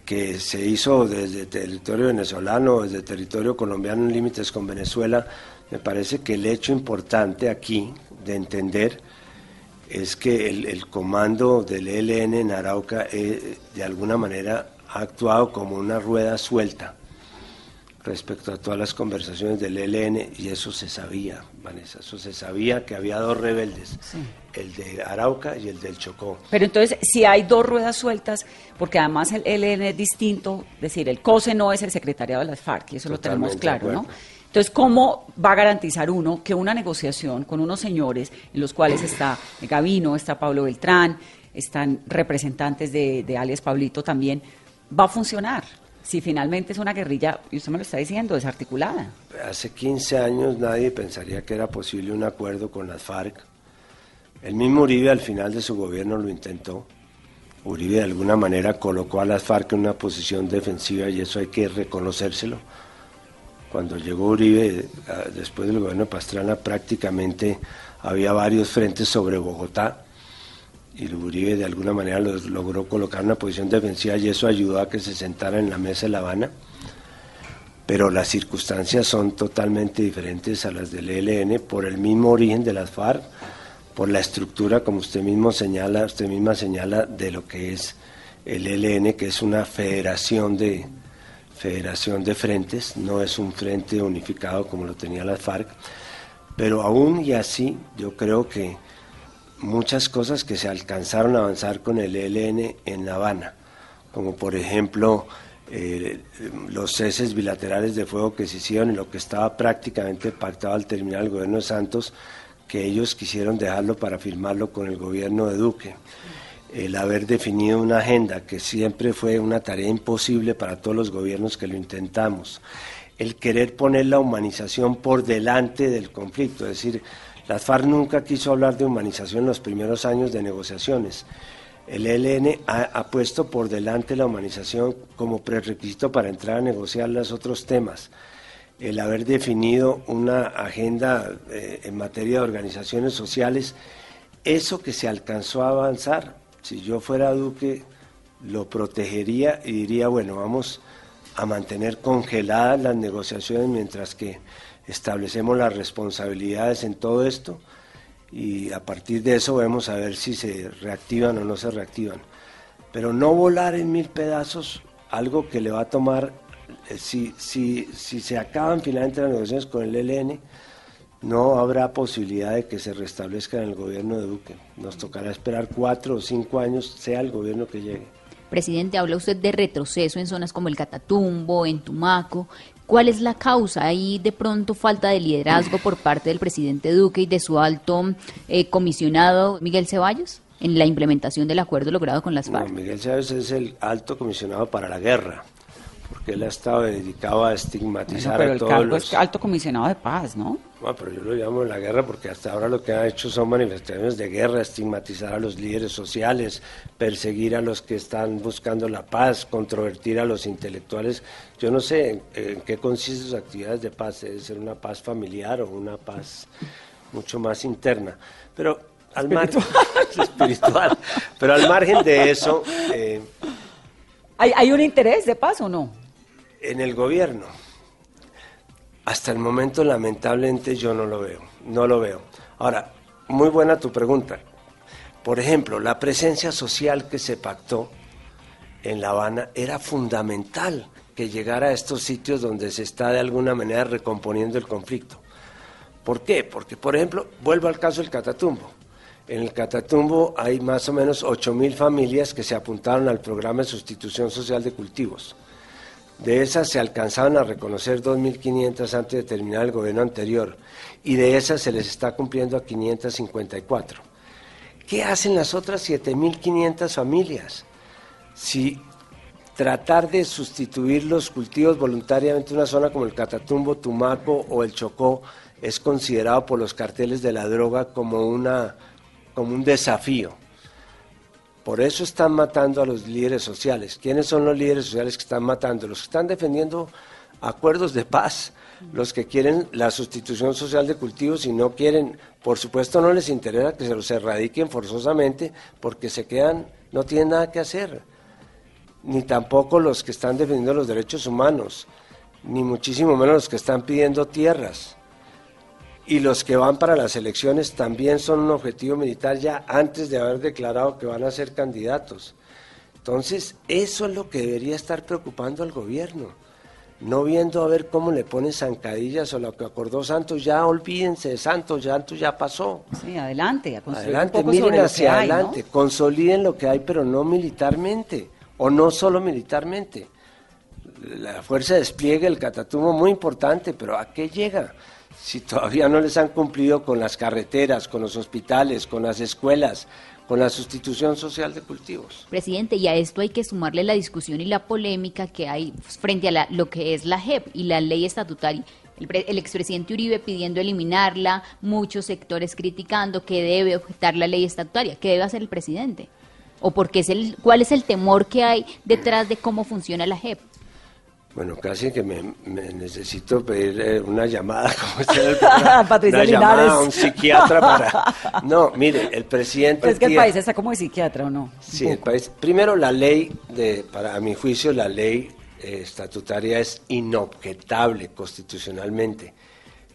que se hizo desde territorio venezolano, desde territorio colombiano en límites con Venezuela, me parece que el hecho importante aquí de entender es que el, comando del ELN en Arauca eh, de alguna manera ha actuado como una rueda suelta respecto a todas las conversaciones del ELN y eso se sabía, Vanessa, eso se sabía que había dos rebeldes, el de Arauca y el del Chocó. Pero entonces, si hay dos ruedas sueltas, porque además el ELN es distinto, es decir, el COSE no es el secretariado de las FARC, y eso lo tenemos claro, ¿no? Entonces, ¿cómo va a garantizar uno que una negociación con unos señores, en los cuales está Gavino, está Pablo Beltrán, están representantes de, de alias Pablito también, va a funcionar? Si finalmente es una guerrilla, y usted me lo está diciendo, desarticulada. Hace 15 años nadie pensaría que era posible un acuerdo con las FARC. El mismo Uribe al final de su gobierno lo intentó. Uribe de alguna manera colocó a las FARC en una posición defensiva y eso hay que reconocérselo. Cuando llegó Uribe, después del gobierno de Pastrana, prácticamente había varios frentes sobre Bogotá y Uribe de alguna manera logró colocar una posición defensiva y eso ayudó a que se sentara en la mesa de La Habana. Pero las circunstancias son totalmente diferentes a las del ELN por el mismo origen de las FARC, por la estructura, como usted mismo señala, usted misma señala, de lo que es el ELN, que es una federación de, federación de frentes, no es un frente unificado como lo tenía las FARC, pero aún y así yo creo que muchas cosas que se alcanzaron a avanzar con el ELN en La Habana, como por ejemplo eh, los ceses bilaterales de fuego que se hicieron y lo que estaba prácticamente pactado al terminar el gobierno de Santos, que ellos quisieron dejarlo para firmarlo con el gobierno de Duque. El haber definido una agenda que siempre fue una tarea imposible para todos los gobiernos que lo intentamos. El querer poner la humanización por delante del conflicto, es decir, las FARC nunca quiso hablar de humanización en los primeros años de negociaciones. El ELN ha, puesto por delante la humanización como prerequisito para entrar a negociar los otros temas. El haber definido una agenda eh, en materia de organizaciones sociales, eso que se alcanzó a avanzar, si yo fuera Duque, lo protegería y diría, bueno, vamos a mantener congeladas las negociaciones mientras que establecemos las responsabilidades en todo esto y a partir de eso vemos a ver si se reactivan o no se reactivan. Pero no volar en mil pedazos algo que le va a tomar, eh, si, si, si se acaban finalmente las negociaciones con el ELN, no habrá posibilidad de que se restablezca en el gobierno de Duque. Nos tocará esperar cuatro o cinco años, sea el gobierno que llegue. Presidente, habla usted de retroceso en zonas como el Catatumbo, en Tumaco. ¿Cuál es la causa? ¿Hay de pronto falta de liderazgo por parte del presidente Duque y de su alto eh, comisionado Miguel Ceballos en la implementación del acuerdo logrado con las FARC? Miguel Ceballos es el alto comisionado para la guerra, porque él ha estado dedicado a estigmatizar pero a el todos cargo los... es alto comisionado de paz, ¿no? Bueno, pero yo lo llamo la guerra porque hasta ahora lo que ha hecho son manifestaciones de guerra, estigmatizar a los líderes sociales, perseguir a los que están buscando la paz, controvertir a los intelectuales. Yo no sé en, en qué consisten sus actividades de paz, debe ser una paz familiar o una paz mucho más interna. Pero al margen espiritual, pero al margen de eso, eh, ¿Hay, ¿Hay un interés de paz o no? en el gobierno, hasta el momento lamentablemente yo no lo veo, no lo veo. Ahora, muy buena tu pregunta. Por ejemplo, la presencia social que se pactó en La Habana era fundamental que llegara a estos sitios donde se está de alguna manera recomponiendo el conflicto. ¿Por qué? Porque, por ejemplo, vuelvo al caso del Catatumbo. En el Catatumbo hay más o menos 8.000 familias que se apuntaron al programa de sustitución social de cultivos. De esas se alcanzaban a reconocer 2.500 antes de terminar el gobierno anterior y de esas se les está cumpliendo a 554. ¿Qué hacen las otras 7.500 familias? Si tratar de sustituir los cultivos voluntariamente en una zona como el Catatumbo, Tumaco o el Chocó es considerado por los carteles de la droga como, una, como un desafío. Por eso están matando a los líderes sociales. ¿Quiénes son los líderes sociales que están matando? Los que están defendiendo acuerdos de paz, los que quieren la sustitución social de cultivos y no quieren, por supuesto no les interesa que se los erradiquen forzosamente porque se quedan, no tienen nada que hacer. Ni tampoco los que están defendiendo los derechos humanos, ni muchísimo menos los que están pidiendo tierras y los que van para las elecciones también son un objetivo militar ya antes de haber declarado que van a ser candidatos. Entonces, eso es lo que debería estar preocupando al gobierno. No viendo a ver cómo le ponen zancadillas o lo que acordó Santos, ya olvídense de Santos, Santos ya pasó. Sí, adelante, a construir Adelante, un poco miren sobre lo hacia que hay, ¿no? adelante, consoliden lo que hay, pero no militarmente, o no solo militarmente. La fuerza de despliegue, el Catatumbo, muy importante, pero ¿a qué llega? Si todavía no les han cumplido con las carreteras, con los hospitales, con las escuelas, con la sustitución social de cultivos. Presidente, y a esto hay que sumarle la discusión y la polémica que hay frente a la- lo que es la JEP y la ley estatutaria. El, el expresidente Uribe pidiendo eliminarla, muchos sectores criticando que debe objetar la ley estatutaria. ¿Qué debe hacer el presidente? ¿O porque es el, cuál es el temor que hay detrás de cómo funciona la JEP? Bueno, casi que me, me necesito pedir eh, una llamada, como Patricia una llamada a un psiquiatra para... No, mire, el presidente... Pero es que el país está como de psiquiatra, ¿o no? Sí, el país. Primero, la ley, de, para a mi juicio, la ley eh, estatutaria es inobjetable constitucionalmente.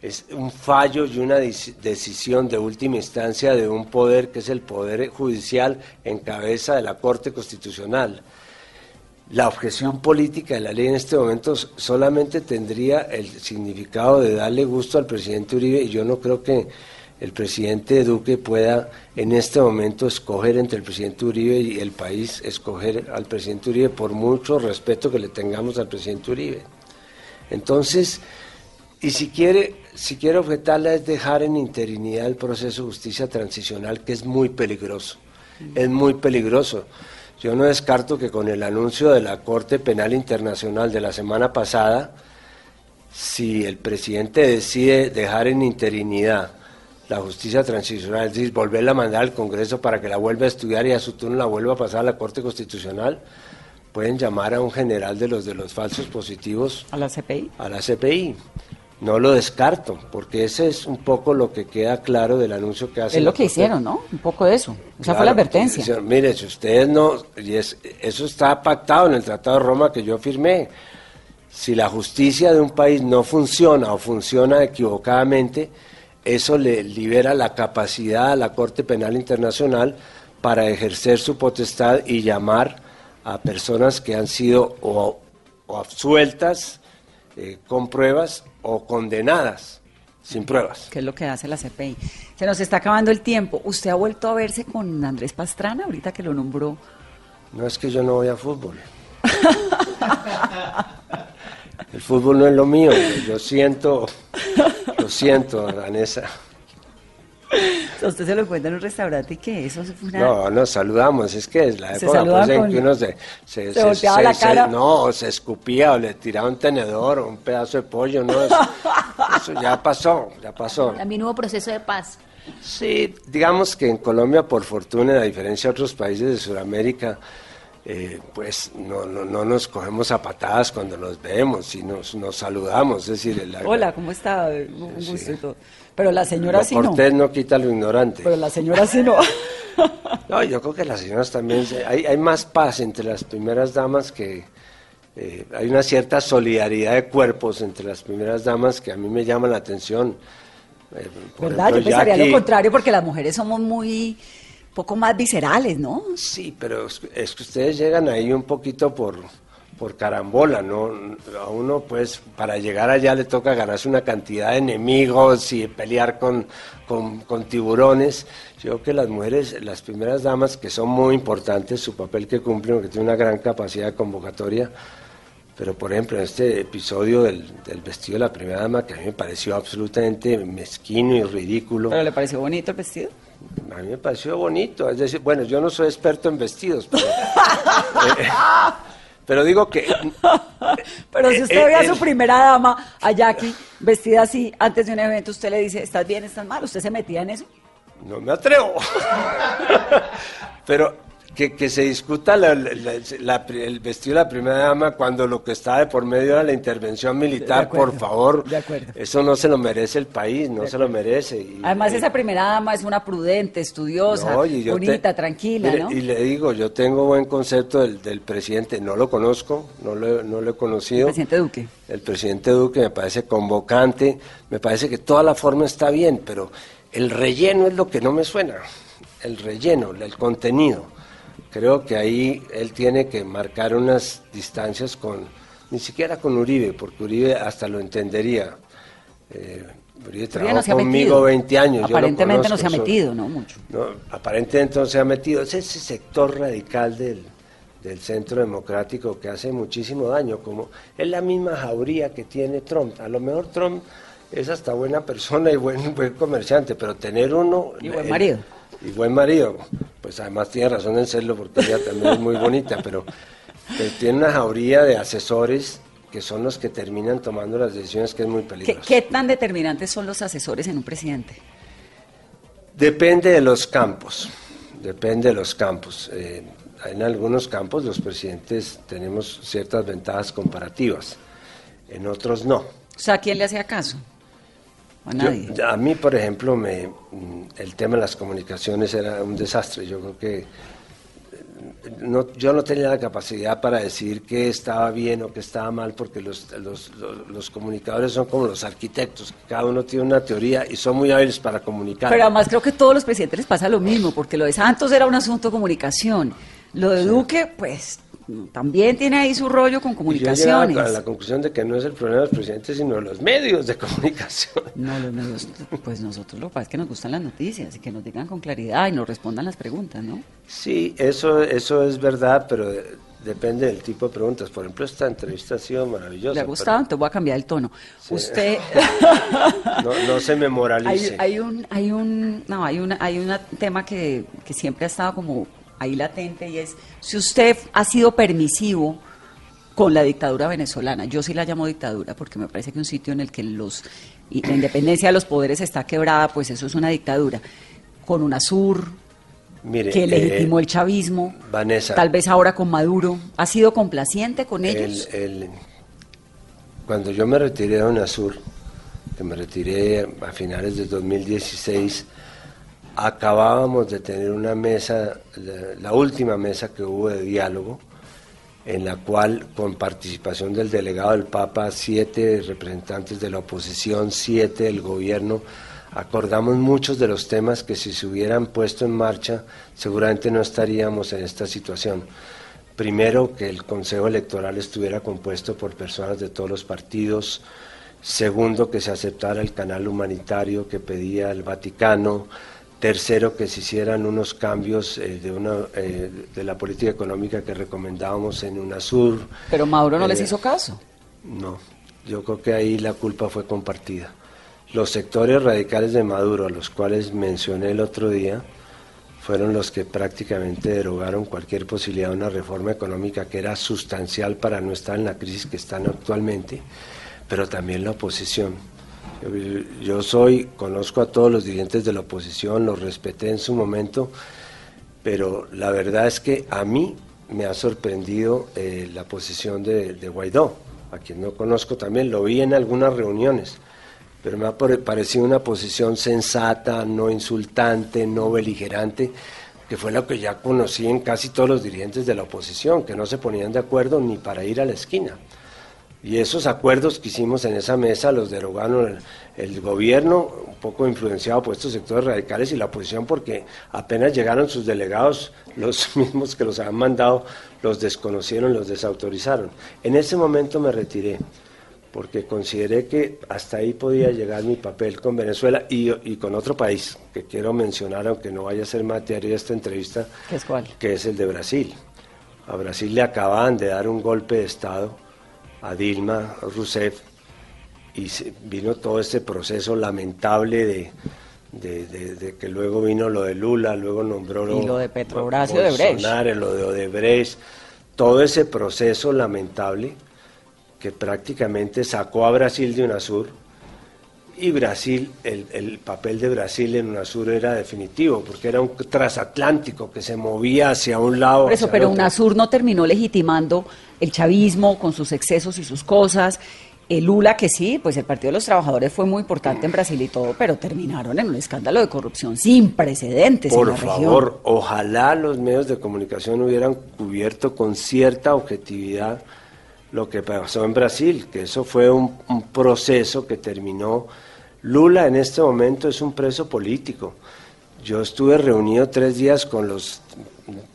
Es un fallo y una deci- decisión de última instancia de un poder que es el poder judicial en cabeza de la Corte Constitucional. La objeción política de la ley en este momento solamente tendría el significado de darle gusto al presidente Uribe y yo no creo que el presidente Duque pueda en este momento escoger entre el presidente Uribe y el país, escoger al presidente Uribe por mucho respeto que le tengamos al presidente Uribe. Entonces, y si quiere, si quiere objetarla es dejar en interinidad el proceso de justicia transicional, que es muy peligroso, es muy peligroso. Yo no descarto que con el anuncio de la Corte Penal Internacional de la semana pasada, si el presidente decide dejar en interinidad la justicia transicional, es decir, volverla a mandar al Congreso para que la vuelva a estudiar y a su turno la vuelva a pasar a la Corte Constitucional, pueden llamar a un general de los de los falsos positivos ¿A la CPI? a la CPI. No lo descarto, porque ese es un poco lo que queda claro del anuncio que hace. Es lo que hicieron, ¿no? Un poco de eso. Esa fue Claro, la advertencia. Mire, si ustedes no, y es- eso está pactado en el Tratado de Roma que yo firmé. Si la justicia de un país no funciona o funciona equivocadamente, eso le libera la capacidad a la Corte Penal Internacional para ejercer su potestad y llamar a personas que han sido o, absueltas eh, con pruebas o condenadas sin pruebas. ¿Qué es lo que hace la CPI? Se nos está acabando el tiempo. ¿Usted ha vuelto a verse con Andrés Pastrana ahorita que lo nombró? No es que yo no voy a fútbol. el fútbol no es lo mío. Yo siento, lo siento, Vanessa. Usted se lo cuenta en un restaurante y que eso fue una... No, nos saludamos, es que es la época pues, en que uno se, se, la cara. no, se escupía o le tiraba un tenedor o un pedazo de pollo, no, eso, ya pasó, ya pasó. También hubo proceso de paz. Sí, digamos que en Colombia, por fortuna, a diferencia de otros países de Sudamérica, eh, pues no, no, no, nos cogemos a patadas cuando nos vemos y nos, nos saludamos. Es decir, Hola, ¿cómo está? Un gusto Pero la señora lo sí cortés no. quita lo ignorante. Pero la señora sí no. no, yo creo que las señoras también... hay, hay más paz entre las primeras damas que... Eh, hay una cierta solidaridad de cuerpos entre las primeras damas que a mí me llama la atención. Eh, ¿Verdad? yo pensaría lo contrario porque las mujeres somos muy poco más viscerales, ¿no? Sí, pero es que ustedes llegan ahí un poquito por, por carambola, ¿no? A uno, pues, para llegar allá le toca ganarse una cantidad de enemigos y pelear con, con, tiburones. Yo creo que las mujeres, las primeras damas, que son muy importantes, su papel que cumplen, que tienen una gran capacidad de convocatoria, pero por ejemplo, en este episodio del, del, vestido de la primera dama, que a mí me pareció absolutamente mezquino y ridículo. ¿Pero le pareció bonito el vestido? A mí me pareció bonito. Es decir, bueno, yo no soy experto en vestidos, pero, pero digo que... pero si usted ve a su primera dama, a Jackie, vestida así, antes de un evento, usted le dice, ¿estás bien, estás mal? ¿Usted se metía en eso? No me atrevo. pero que, se discuta el vestido de la primera dama cuando lo que está de por medio era la intervención militar, por favor. De acuerdo. Eso no se lo merece el país, no se lo merece. Además, esa primera dama es una prudente, estudiosa, bonita, tranquila, ¿no? Y le digo, yo tengo buen concepto del, presidente, no lo conozco, no lo, no lo he conocido. El presidente Duque. El presidente Duque me parece convocante, me parece que toda la forma está bien, pero el relleno es lo que no me suena. El relleno, el contenido Creo que ahí él tiene que marcar unas distancias con, ni siquiera con Uribe, porque Uribe hasta lo entendería. Eh, Uribe trabajó conmigo 20 años. Aparentemente no se ha metido, ¿no? Mucho. No, aparentemente no se ha metido. Es ese sector radical del, del centro democrático que hace muchísimo daño, como es la misma jauría que tiene Trump. A lo mejor Trump es hasta buena persona y buen, buen comerciante, pero tener uno... Y buen marido y buen marido, pues además tiene razón en serlo porque ella también es muy bonita, pero, tiene una jauría de asesores que son los que terminan tomando las decisiones que es muy peligroso. ¿Qué, tan determinantes son los asesores en un presidente? Depende de los campos, depende de los campos. Eh, en algunos campos los presidentes tenemos ciertas ventajas comparativas, en otros no. O sea, quién le hacía caso? A mí, por ejemplo, me, mm, el tema de las comunicaciones era un desastre. Yo creo que no, yo no tenía la capacidad para decir qué estaba bien o qué estaba mal, porque los, los, los, comunicadores son como los arquitectos, cada uno tiene una teoría y son muy hábiles para comunicar. Pero además creo que a todos los presidentes les pasa lo mismo, porque lo de Santos era un asunto de comunicación, lo de Duque, pues también tiene ahí su rollo con comunicaciones. Y a la conclusión de que no es el problema de los presidentes, sino de los medios de comunicación. No, los medios, pues nosotros lo que pasa es que nos gustan las noticias y que nos digan con claridad y nos respondan las preguntas, ¿no? Sí, eso, eso es verdad, pero depende del tipo de preguntas. Por ejemplo, esta entrevista ha sido maravillosa. ¿Le ha gustado? Entonces voy a cambiar el tono. Usted... no, se me moralice. Hay, hay, un, hay un, no, hay una, hay un tema que, que siempre ha estado como ahí latente y es si usted ha sido permisivo con la dictadura venezolana. Yo sí la llamo dictadura porque me parece que un sitio en el que los la independencia de los poderes está quebrada, pues eso es una dictadura. Con UNASUR, que legitimó eh, el chavismo, Vanessa, tal vez ahora con Maduro, ¿ha sido complaciente con ellos? cuando yo me retiré de UNASUR, que me retiré a finales de 2016, acabábamos de tener una mesa, la, última mesa que hubo de diálogo, en la cual con participación del delegado del Papa, siete representantes de la oposición, siete del gobierno, acordamos muchos de los temas que si se hubieran puesto en marcha seguramente no estaríamos en esta situación. Primero, que el Consejo Electoral estuviera compuesto por personas de todos los partidos. Segundo, que se aceptara el canal humanitario que pedía el Vaticano. Tercero, que se hicieran unos cambios eh, de, una, eh, de la política económica que recomendábamos en UNASUR. Pero Mauro no les Eh, hizo caso. No, yo creo que ahí la culpa fue compartida. Los sectores radicales de Maduro, a los cuales mencioné el otro día, fueron los que prácticamente derogaron cualquier posibilidad de una reforma económica que era sustancial para no estar en la crisis que están actualmente, pero también la oposición. Yo, soy, conozco a todos los dirigentes de la oposición, los respeté en su momento, pero la verdad es que a mí me ha sorprendido eh, la posición de, de Guaidó, a quien no conozco también, lo vi en algunas reuniones, pero me ha pare- parecido una posición sensata, no insultante, no beligerante, que fue lo que ya conocí en casi todos los dirigentes de la oposición, que no se ponían de acuerdo ni para ir a la esquina. Y esos acuerdos que hicimos en esa mesa los derogaron el, el gobierno, un poco influenciado por estos sectores radicales y la oposición, porque apenas llegaron sus delegados, los mismos que los habían mandado, los desconocieron, los desautorizaron. En ese momento me retiré, porque consideré que hasta ahí podía llegar mi papel con Venezuela y, y con otro país, que quiero mencionar, aunque no vaya a ser materia de esta entrevista, ¿Qué es cuál? que es el de Brasil. A Brasil le acababan de dar un golpe de Estado a Dilma Rousseff y vino todo este proceso lamentable de, de- de- de que luego vino lo de Lula, luego nombró Y lo de Petrobras. Bolsonaro, lo de Odebrecht, todo ese proceso lamentable que prácticamente sacó a Brasil de UNASUR y Brasil, el, el papel de Brasil en UNASUR era definitivo, porque era un transatlántico que se movía hacia un lado. Por eso, hacia pero el otro. UNASUR no terminó legitimando el chavismo con sus excesos y sus cosas. El Lula, que sí, pues el Partido de los Trabajadores fue muy importante en Brasil y todo, pero terminaron en un escándalo de corrupción sin precedentes en Por la favor, región. ojalá los medios de comunicación hubieran cubierto con cierta objetividad lo que pasó en Brasil, que eso fue un, un proceso que terminó. Lula en este momento es un preso político. Yo estuve reunido tres días con los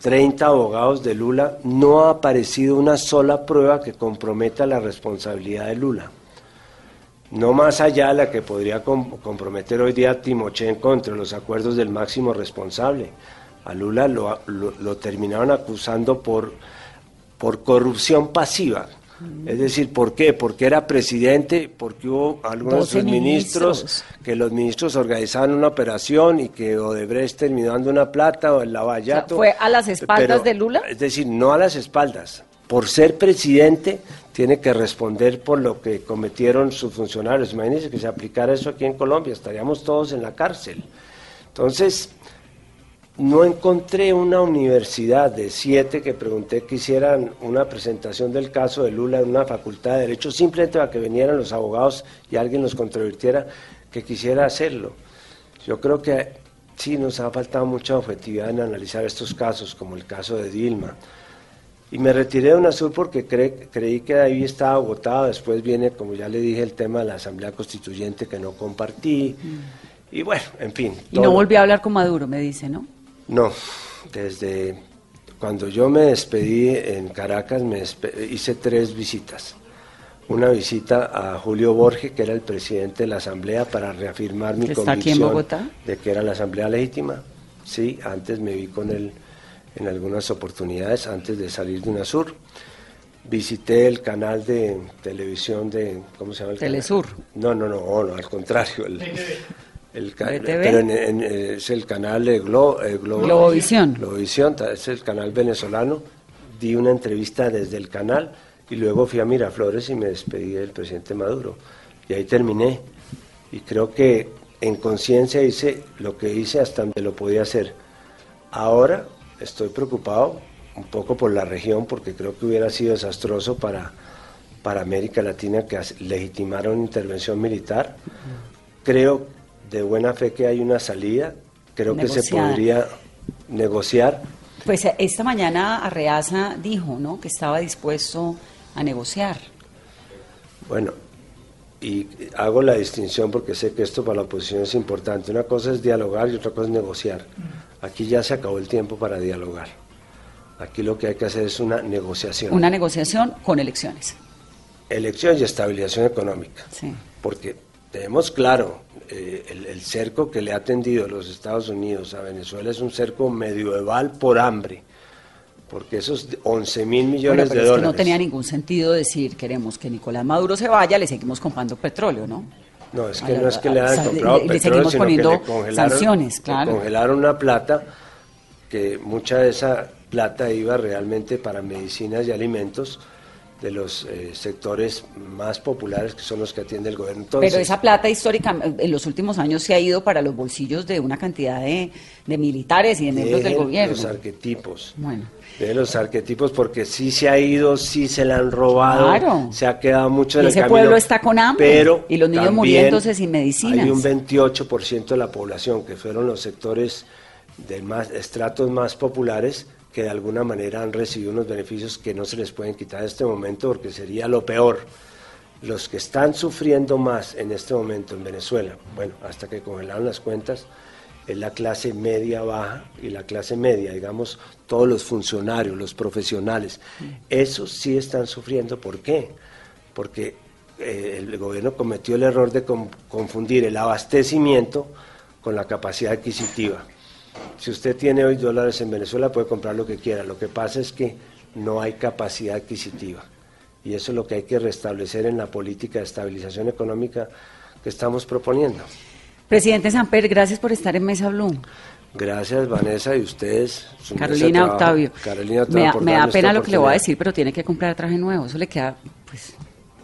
30 abogados de Lula. No ha aparecido una sola prueba que comprometa la responsabilidad de Lula. No más allá de la que podría com- comprometer hoy día Timochenko entre los acuerdos del máximo responsable. A Lula lo, lo- lo terminaron acusando por, por corrupción pasiva. Es decir, ¿por qué? Porque era presidente, porque hubo algunos de 12 sus ministros, ministros. que los ministros organizaban una operación y que Odebrecht terminó dando una plata o el lavallato. O sea, ¿fue a las espaldas de Lula? Es decir, no a las espaldas. Por ser presidente, tiene que responder por lo que cometieron sus funcionarios. Imagínense que se aplicara eso aquí en Colombia, estaríamos todos en la cárcel. Entonces, no encontré una universidad de siete que pregunté que hicieran una presentación del caso de Lula en una facultad de Derecho, simplemente para que vinieran los abogados y alguien los controvirtiera, que quisiera hacerlo. Yo creo que sí nos ha faltado mucha objetividad en analizar estos casos, como el caso de Dilma. Y me retiré de UNASUR porque cre- creí que ahí estaba agotado. Después viene, como ya le dije, el tema de la Asamblea Constituyente que no compartí. Y bueno, en fin. Y no volvió a hablar con Maduro, me dice, ¿no? No, desde cuando yo me despedí en Caracas, me hice tres visitas. Una visita a Julio Borges, que era el presidente de la Asamblea, para reafirmar mi ¿Que está aquí en convicción Bogotá? de que era la Asamblea legítima. Sí, antes me vi con él en algunas oportunidades, antes de salir de UNASUR. Visité el canal de televisión de, ¿cómo se llama el canal? Telesur. No, no, no, no, al contrario. El, el ca- BTV. pero en- en- es el canal de Glo, eh, Glo- Globovisión. Globovisión, es el canal venezolano. Di una entrevista desde el canal y luego fui a Miraflores y me despedí del presidente Maduro. Y ahí terminé. Y creo que en conciencia hice lo que hice hasta donde lo podía hacer. Ahora estoy preocupado un poco por la región porque creo que hubiera sido desastroso para, para América Latina que una intervención militar. Creo de buena fe que hay una salida, creo que se podría negociar. Pues eh, esta mañana Arreaza dijo, ¿no? Que estaba dispuesto a negociar. Bueno, y hago la distinción porque sé que esto para la oposición es importante. Una cosa es dialogar y otra cosa es negociar. Aquí ya se acabó el tiempo para dialogar. Aquí lo que hay que hacer es una negociación. Una negociación con elecciones. Elecciones y estabilización económica. Sí. Porque tenemos claro, eh, el, el cerco que le ha tendido los Estados Unidos a Venezuela es un cerco medieval por hambre porque esos 11 mil millones Bueno, pero de es dólares. que no tenía ningún sentido decir queremos que Nicolás Maduro se vaya, le seguimos comprando petróleo, ¿no? No, es A que la- no es que le hayan comprado le- le petróleo, seguimos sino que poniendo le congelaron, sanciones, le claro. congelaron una plata que mucha de esa plata iba realmente para medicinas y alimentos de los eh, sectores más populares que son los que atiende el gobierno. Entonces, Pero esa plata histórica en los últimos años se ha ido para los bolsillos de una cantidad de, de militares y de miembros del gobierno. los arquetipos. Bueno, De los arquetipos, porque sí se ha ido, sí se la han robado, Claro. se ha quedado mucho en Y el ese camino. pueblo está con hambre, pero y los niños muriéndose sin medicinas. Hay un 28% de la población que fueron los sectores de más estratos más populares que de alguna manera han recibido unos beneficios que no se les pueden quitar en este momento porque sería lo peor. Los que están sufriendo más en este momento en Venezuela, bueno, hasta que congelaron las cuentas, es la clase media baja y la clase media, digamos, todos los funcionarios, los profesionales. Esos sí están sufriendo. ¿Por qué? Porque eh, el gobierno cometió el error de con- confundir el abastecimiento con la capacidad adquisitiva. Si usted tiene hoy dólares en Venezuela puede comprar lo que quiera. Lo que pasa es que no hay capacidad adquisitiva. Y eso es lo que hay que restablecer en la política de estabilización económica que estamos proponiendo. presidente Samper, gracias por estar en Mesa Blue. Gracias, Vanessa, y ustedes. Carolina trabajo. Octavio. Carolina me da, me da pena lo que le voy a decir, pero tiene que comprar traje nuevo. Eso le queda, pues.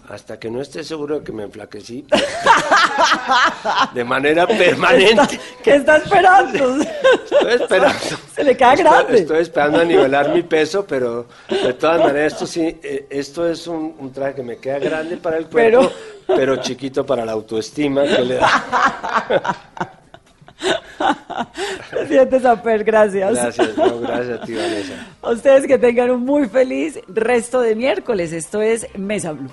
Hasta que no esté seguro de que me enflaquecí. de manera permanente. ¿Qué está esperando? Estoy esperando. Se le queda Estoy- grande. Estoy, esperando a nivelar mi peso, pero de todas maneras esto sí, eh, esto es un, un traje que me queda grande para el cuerpo, pero, chiquito para la autoestima que le da. Presidente Samper, gracias. Gracias, no, gracias a ti, Vanessa. A ustedes que tengan un muy feliz resto de miércoles. Esto es Mesa Blue.